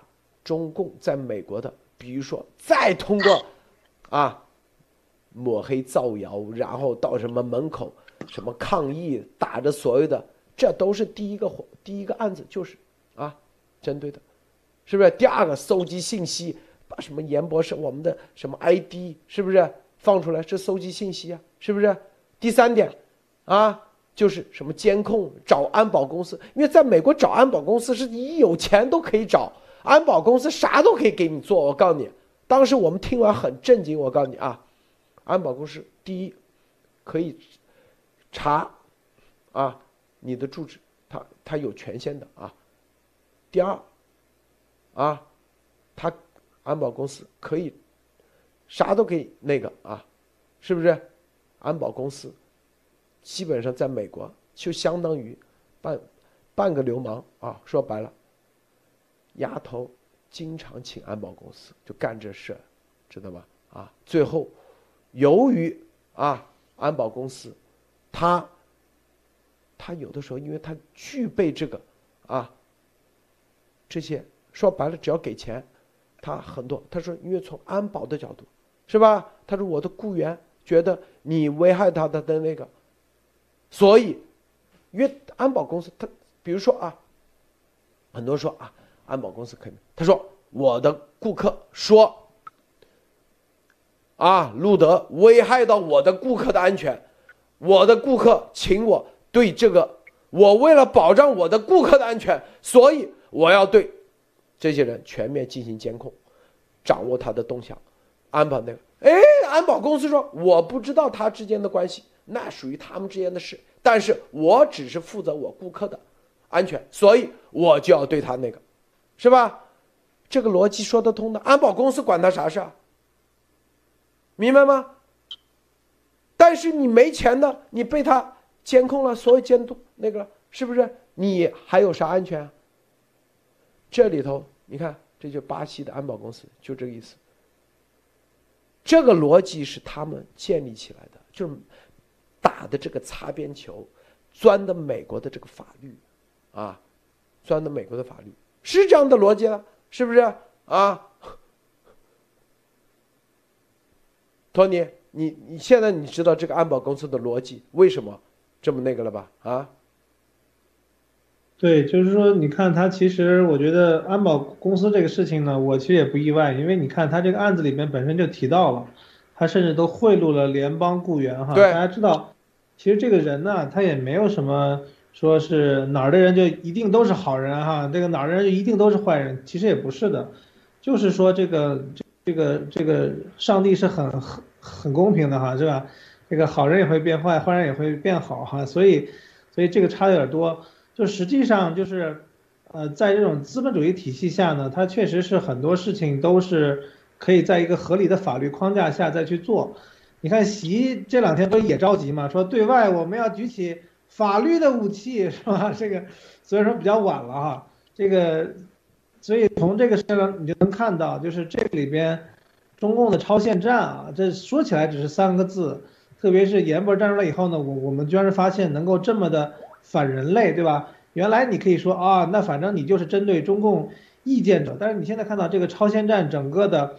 中共在美国的，比如说再通过 啊。抹黑造谣，然后到什么门口，什么抗议，打着所谓的，这都是第一个第一个案子，就是啊，针对的，是不是？第二个搜集信息，把什么严博士我们的什么 ID 是不是放出来？是搜集信息啊，是不是？第三点，啊，就是什么监控，找安保公司，因为在美国找安保公司是你有钱都可以找，安保公司啥都可以给你做。我告诉你，当时我们听完很震惊。我告诉你啊。安保公司第一，可以查啊你的住址，他他有权限的啊。第二，啊，他安保公司可以啥都可以那个啊，是不是？安保公司基本上在美国就相当于半半个流氓啊。说白了，丫头经常请安保公司就干这事，知道吗？啊，最后。由于啊，安保公司，他，他有的时候，因为他具备这个啊，这些说白了，只要给钱，他很多。他说，因为从安保的角度，是吧？他说我的雇员觉得你危害他的的那个，所以，因为安保公司，他比如说啊，很多说啊，安保公司可以，他说我的顾客说。啊，路德危害到我的顾客的安全，我的顾客请我对这个，我为了保障我的顾客的安全，所以我要对这些人全面进行监控，掌握他的动向，安保那个，哎，安保公司说我不知道他之间的关系，那属于他们之间的事，但是我只是负责我顾客的安全，所以我就要对他那个，是吧？这个逻辑说得通的，安保公司管他啥事啊？明白吗？但是你没钱的，你被他监控了，所有监督那个是不是？你还有啥安全？这里头你看，这就巴西的安保公司，就这个意思。这个逻辑是他们建立起来的，就是打的这个擦边球，钻的美国的这个法律，啊，钻的美国的法律是这样的逻辑了，是不是啊？托尼，你你现在你知道这个安保公司的逻辑为什么这么那个了吧？啊？对，就是说，你看他其实，我觉得安保公司这个事情呢，我其实也不意外，因为你看他这个案子里面本身就提到了，他甚至都贿赂了联邦雇员哈。对。大家知道，其实这个人呢，他也没有什么说是哪儿的人就一定都是好人哈，这个哪儿的人一定都是坏人，其实也不是的，就是说这个这个这个上帝是很很。很公平的哈，是吧？这个好人也会变坏，坏人也会变好哈，所以，所以这个差的有点多。就实际上就是，呃，在这种资本主义体系下呢，它确实是很多事情都是可以在一个合理的法律框架下再去做。你看习这两天不是也着急嘛，说对外我们要举起法律的武器，是吧？这个所以说比较晚了哈。这个，所以从这个事上你就能看到，就是这里边。中共的超限战啊，这说起来只是三个字，特别是严博站出来以后呢，我我们居然是发现能够这么的反人类，对吧？原来你可以说啊，那反正你就是针对中共意见者，但是你现在看到这个超限战整个的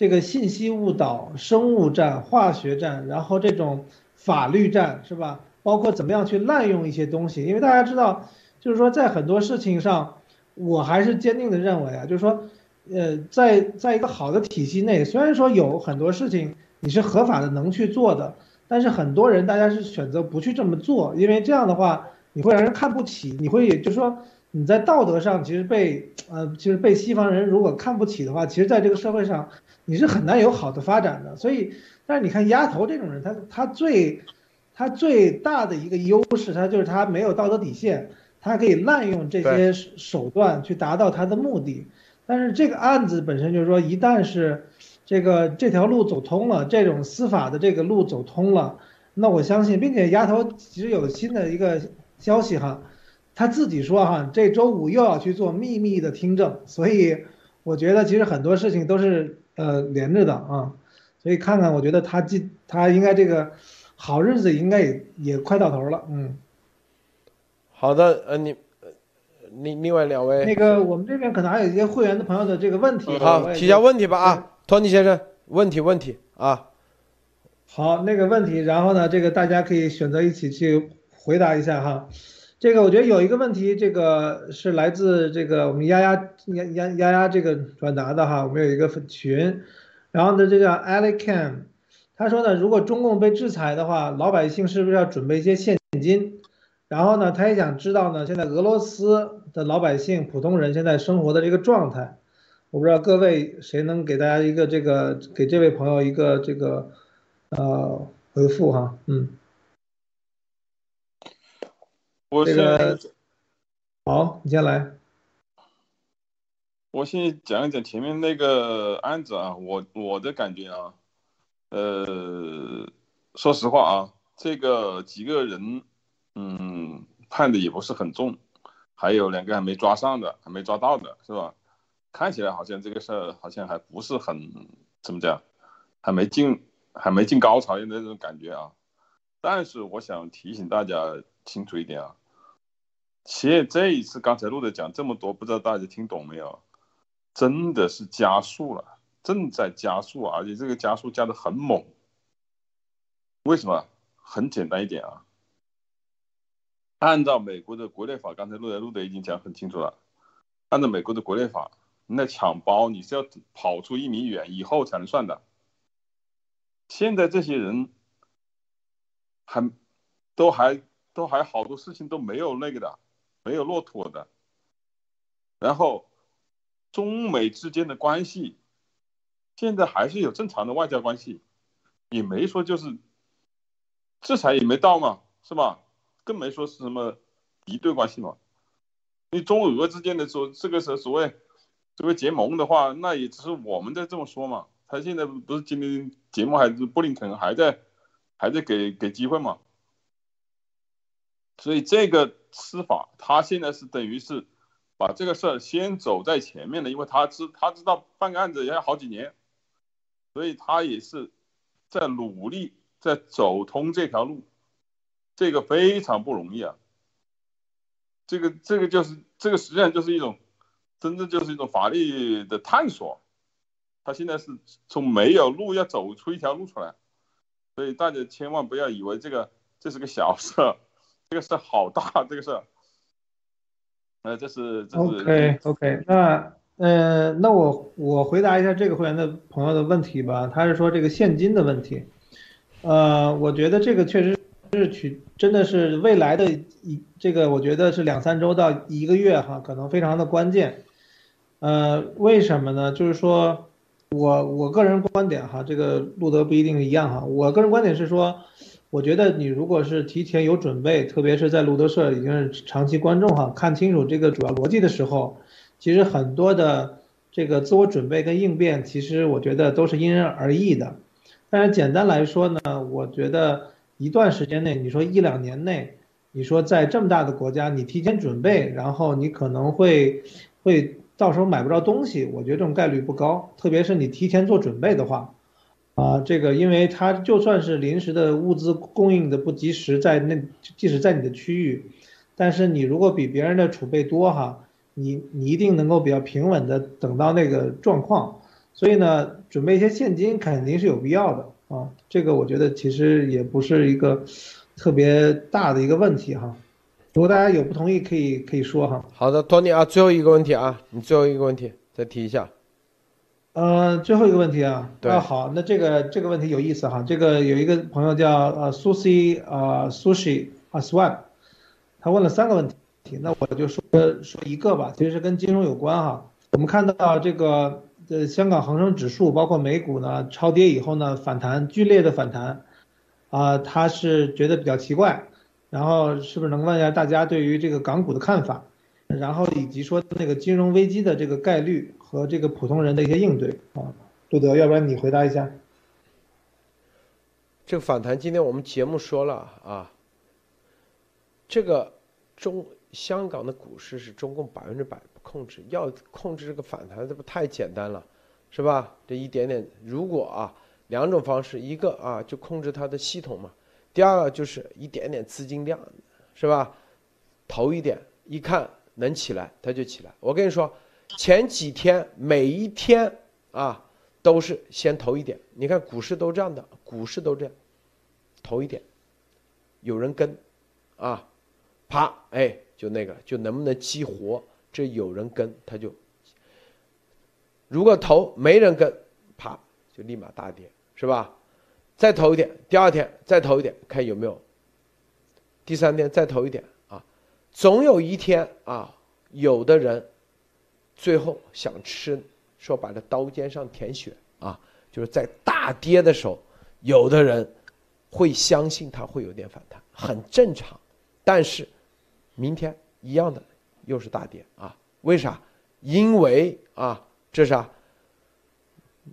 这个信息误导、生物战、化学战，然后这种法律战是吧？包括怎么样去滥用一些东西，因为大家知道，就是说在很多事情上，我还是坚定的认为啊，就是说，呃，在在一个好的体系内，虽然说有很多事情你是合法的能去做的，但是很多人大家是选择不去这么做，因为这样的话你会让人看不起，你会就是说你在道德上其实被呃，其实被西方人如果看不起的话，其实在这个社会上你是很难有好的发展的。所以，但是你看丫头这种人，他他最。他最大的一个优势，他就是他没有道德底线，他可以滥用这些手段去达到他的目的。但是这个案子本身就是说，一旦是这个这条路走通了，这种司法的这个路走通了，那我相信，并且丫头其实有新的一个消息哈，他自己说哈，这周五又要去做秘密的听证，所以我觉得其实很多事情都是呃连着的啊，所以看看，我觉得他今他应该这个。好日子应该也也快到头了，嗯。好的，呃，你，另另外两位，那个我们这边可能还有一些会员的朋友的这个问题，好，提下问题吧啊，托尼先生，问题问题啊。好，那个问题，然后呢，这个大家可以选择一起去回答一下哈。这个我觉得有一个问题，这个是来自这个我们丫丫丫丫丫丫这个转达的哈，我们有一个群，然后呢，这叫 Alicam。他说呢，如果中共被制裁的话，老百姓是不是要准备一些现金？然后呢，他也想知道呢，现在俄罗斯的老百姓、普通人现在生活的这个状态。我不知道各位谁能给大家一个这个，给这位朋友一个这个，呃，回复哈，嗯。我这个好，你先来。我先讲一讲前面那个案子啊，我我的感觉啊。呃，说实话啊，这个几个人，嗯，判的也不是很重，还有两个还没抓上的，还没抓到的，是吧？看起来好像这个事儿好像还不是很怎么讲，还没进，还没进高潮的那种感觉啊。但是我想提醒大家清楚一点啊，现这一次刚才录的讲这么多，不知道大家听懂没有？真的是加速了。正在加速，而且这个加速加的很猛。为什么？很简单一点啊，按照美国的国内法，刚才录的录的已经讲很清楚了。按照美国的国内法，那抢包你是要跑出一米远以后才能算的。现在这些人还都还都还好多事情都没有那个的，没有落妥的。然后中美之间的关系。现在还是有正常的外交关系，也没说就是制裁也没到嘛，是吧？更没说是什么敌对关系嘛。你中俄之间的说这个是所谓所谓结盟的话，那也只是我们在这么说嘛。他现在不是今天节目还是布林肯还在还在给给机会嘛？所以这个司法他现在是等于是把这个事儿先走在前面的，因为他知他知道办个案子也要好几年。所以他也是在努力在走通这条路，这个非常不容易啊。这个这个就是这个实际上就是一种真正就是一种法律的探索。他现在是从没有路要走出一条路出来，所以大家千万不要以为这个这是个小事，这个事好大，这个事。呃，这是这是。OK OK，那。呃，那我我回答一下这个会员的朋友的问题吧。他是说这个现金的问题，呃，我觉得这个确实是取真的是未来的一这个，我觉得是两三周到一个月哈，可能非常的关键。呃，为什么呢？就是说我我个人观点哈，这个路德不一定一样哈。我个人观点是说，我觉得你如果是提前有准备，特别是在路德社已经是长期观众哈，看清楚这个主要逻辑的时候。其实很多的这个自我准备跟应变，其实我觉得都是因人而异的。但是简单来说呢，我觉得一段时间内，你说一两年内，你说在这么大的国家，你提前准备，然后你可能会会到时候买不着东西，我觉得这种概率不高。特别是你提前做准备的话，啊，这个因为它就算是临时的物资供应的不及时，在那即使在你的区域，但是你如果比别人的储备多哈。你你一定能够比较平稳的等到那个状况，所以呢，准备一些现金肯定是有必要的啊。这个我觉得其实也不是一个特别大的一个问题哈。如果大家有不同意，可以可以说哈。好的，托尼啊，最后一个问题啊，你最后一个问题再提一下。呃，最后一个问题啊，那，好，那这个这个问题有意思哈。这个有一个朋友叫呃苏西呃苏西啊 swap，他问了三个问题，那我就说说一个吧，其实是跟金融有关哈。我们看到这个呃香港恒生指数包括美股呢超跌以后呢反弹剧烈的反弹，啊，他是觉得比较奇怪，然后是不是能问一下大家对于这个港股的看法，然后以及说那个金融危机的这个概率。和这个普通人的一些应对啊，杜德，要不然你回答一下。这个反弹，今天我们节目说了啊，这个中香港的股市是中共百分之百控制，要控制这个反弹，这不太简单了，是吧？这一点点，如果啊，两种方式，一个啊就控制它的系统嘛，第二个就是一点点资金量，是吧？投一点，一看能起来，它就起来。我跟你说。前几天每一天啊，都是先投一点。你看股市都这样的，股市都这样，投一点，有人跟，啊，啪，哎，就那个，就能不能激活？这有人跟，他就，如果投没人跟，啪，就立马大跌，是吧？再投一点，第二天再投一点，看有没有。第三天再投一点啊，总有一天啊，有的人。最后想吃，说白了，刀尖上舔血啊！就是在大跌的时候，有的人会相信它会有点反弹，很正常。但是明天一样的又是大跌啊！为啥？因为啊，这是，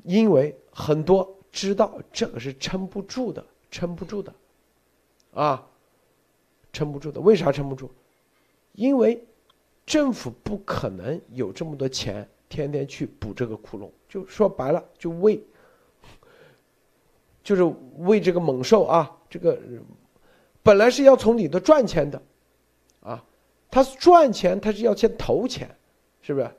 因为很多知道这个是撑不住的，撑不住的啊，撑不住的。为啥撑不住？因为。政府不可能有这么多钱，天天去补这个窟窿。就说白了，就为，就是为这个猛兽啊，这个本来是要从里头赚钱的，啊，他赚钱他是要先投钱，是不是？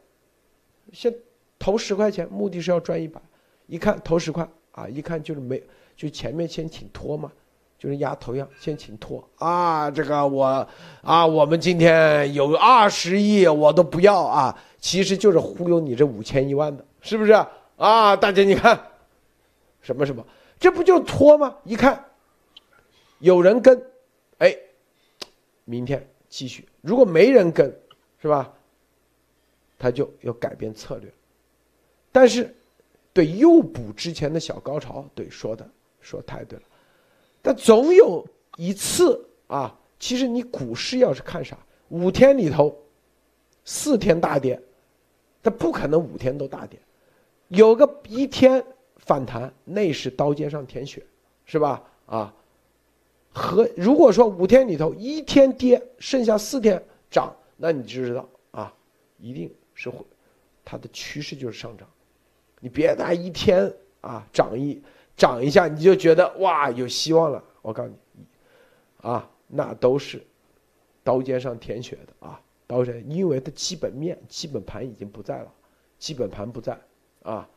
先投十块钱，目的是要赚一百。一看投十块啊，一看就是没，就前面先请托嘛。就是压头样，先请托啊！这个我啊，我们今天有二十亿，我都不要啊！其实就是忽悠你这五千一万的，是不是啊？大姐，你看，什么什么，这不就托吗？一看有人跟，哎，明天继续；如果没人跟，是吧？他就要改变策略。但是，对诱捕之前的小高潮，对说的说太对了。但总有一次啊，其实你股市要是看啥，五天里头，四天大跌，它不可能五天都大跌，有个一天反弹，那是刀尖上舔血，是吧？啊，和如果说五天里头一天跌，剩下四天涨，那你就知道啊，一定是会，它的趋势就是上涨，你别拿一天啊涨一。涨一下你就觉得哇有希望了，我告诉你，啊，那都是刀尖上舔血的啊，刀尖，因为它基本面、基本盘已经不在了，基本盘不在啊，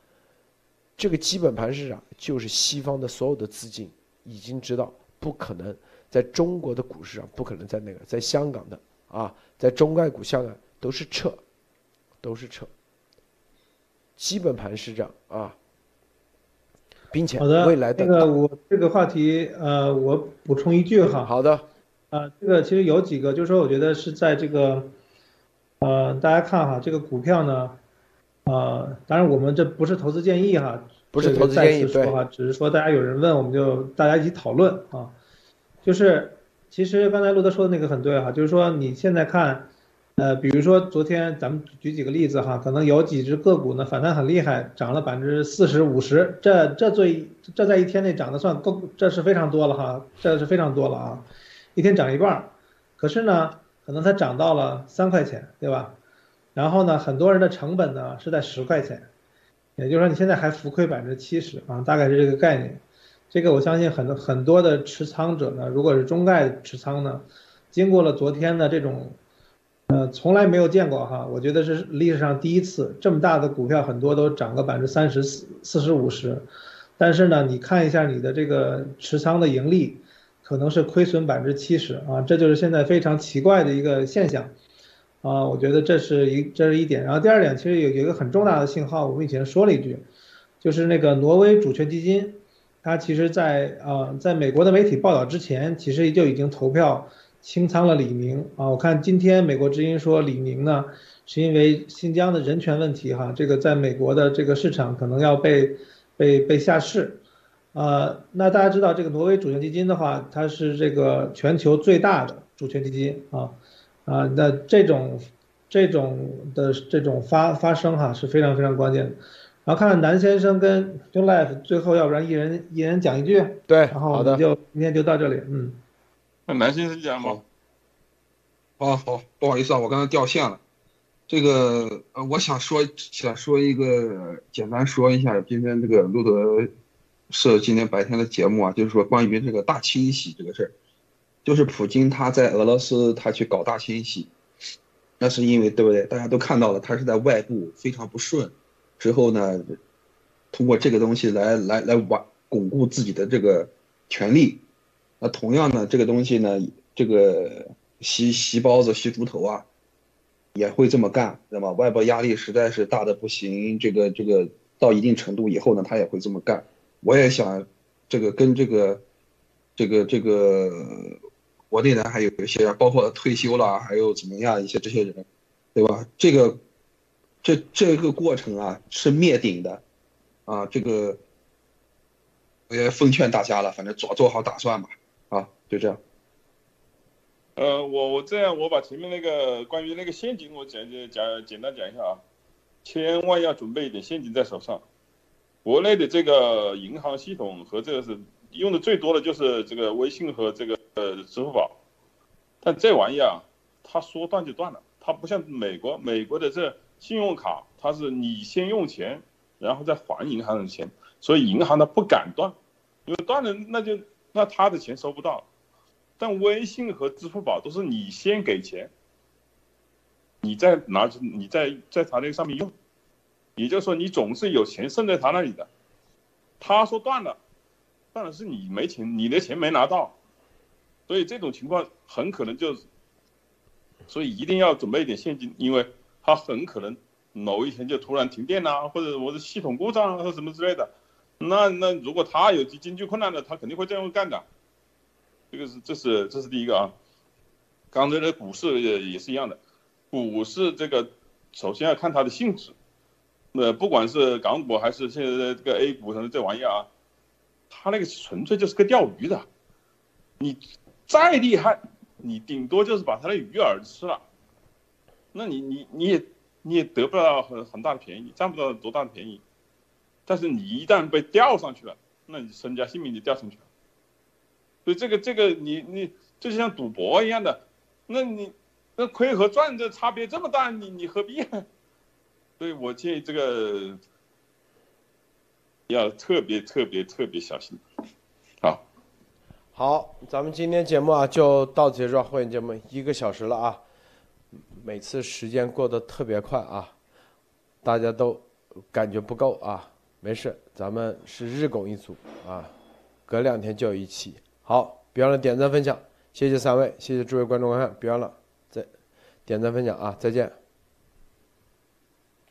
这个基本盘是啥？就是西方的所有的资金已经知道不可能在中国的股市上，不可能在那个在香港的啊，在中概股、香港都是撤，都是撤，基本盘是这样啊。并且好的，未来的那个我这个话题，呃，我补充一句哈。好的。啊，这个其实有几个，就是说，我觉得是在这个，呃，大家看哈，这个股票呢，呃，当然我们这不是投资建议哈，不是投资建议，说哈，只是说大家有人问，我们就大家一起讨论啊。就是，其实刚才路德说的那个很对哈，就是说你现在看。呃，比如说昨天咱们举几个例子哈，可能有几只个股呢反弹很厉害，涨了百分之四十五十，这这最这在一天内涨的算够，这是非常多了哈，这是非常多了啊，一天涨一半，可是呢，可能它涨到了三块钱，对吧？然后呢，很多人的成本呢是在十块钱，也就是说你现在还浮亏百分之七十啊，大概是这个概念。这个我相信很多很多的持仓者呢，如果是中概持仓呢，经过了昨天的这种。呃，从来没有见过哈，我觉得是历史上第一次，这么大的股票很多都涨个百分之三十四、四十五十，但是呢，你看一下你的这个持仓的盈利，可能是亏损百分之七十啊，这就是现在非常奇怪的一个现象，啊，我觉得这是一这是一点。然后第二点，其实有有一个很重大的信号，我们以前说了一句，就是那个挪威主权基金，它其实在啊，在美国的媒体报道之前，其实就已经投票。清仓了李宁啊！我看今天美国之音说李宁呢，是因为新疆的人权问题哈，这个在美国的这个市场可能要被被被下市，呃，那大家知道这个挪威主权基金的话，它是这个全球最大的主权基金啊啊，那这种这种的这种发发生哈是非常非常关键的。然后看看南先生跟 John Life 最后要不然一人一人讲一句，对，然后我们就今天就到这里，嗯。那南先生讲吗？好，好，不好意思啊，我刚才掉线了。这个呃，我想说，想说一个，简单说一下今天这个路德社今天白天的节目啊，就是说关于这个大清洗这个事儿，就是普京他在俄罗斯他去搞大清洗，那是因为对不对？大家都看到了，他是在外部非常不顺，之后呢，通过这个东西来来来完巩固自己的这个权利。那同样呢，这个东西呢，这个吸吸包子、吸猪头啊，也会这么干，那么？外部压力实在是大的不行，这个这个到一定程度以后呢，他也会这么干。我也想，这个跟这个，这个这个国内呢还有一些，包括退休了，还有怎么样一些这些人，对吧？这个这这个过程啊，是灭顶的，啊，这个我也奉劝大家了，反正早做好打算吧。就这样。呃，我我这样，我把前面那个关于那个现金，我讲讲讲简单讲一下啊，千万要准备一点现金在手上。国内的这个银行系统和这个是用的最多的就是这个微信和这个呃支付宝，但这玩意啊，它说断就断了，它不像美国，美国的这信用卡，它是你先用钱，然后再还银行的钱，所以银行它不敢断，因为断了那就。那他的钱收不到，但微信和支付宝都是你先给钱，你再拿你再在他那个上面用，也就是说你总是有钱剩在他那里的。他说断了，断了是你没钱，你的钱没拿到，所以这种情况很可能就，所以一定要准备一点现金，因为他很可能某一天就突然停电啦，或者我的系统故障啊或什么之类的。那那如果他有经济困难的，他肯定会这样干的。这个是这是这是第一个啊。刚才的股市也也是一样的，股市这个首先要看它的性质。那不管是港股还是现在的这个 A 股什么这玩意儿啊，它那个纯粹就是个钓鱼的。你再厉害，你顶多就是把它的鱼饵吃了，那你你你也你也得不到很很大的便宜，占不到多大的便宜。但是你一旦被钓上去了，那你身家性命就掉上去了。所以这个这个你你这就像赌博一样的，那你那亏和赚的差别这么大，你你何必？所以我建议这个要特别特别特别小心。好，好，咱们今天节目啊就到此结束，会员节目一个小时了啊，每次时间过得特别快啊，大家都感觉不够啊。没事，咱们是日拱一卒啊，隔两天就有一期。好，别忘了点赞分享，谢谢三位，谢谢诸位观众观看，别忘了再点赞分享啊，再见。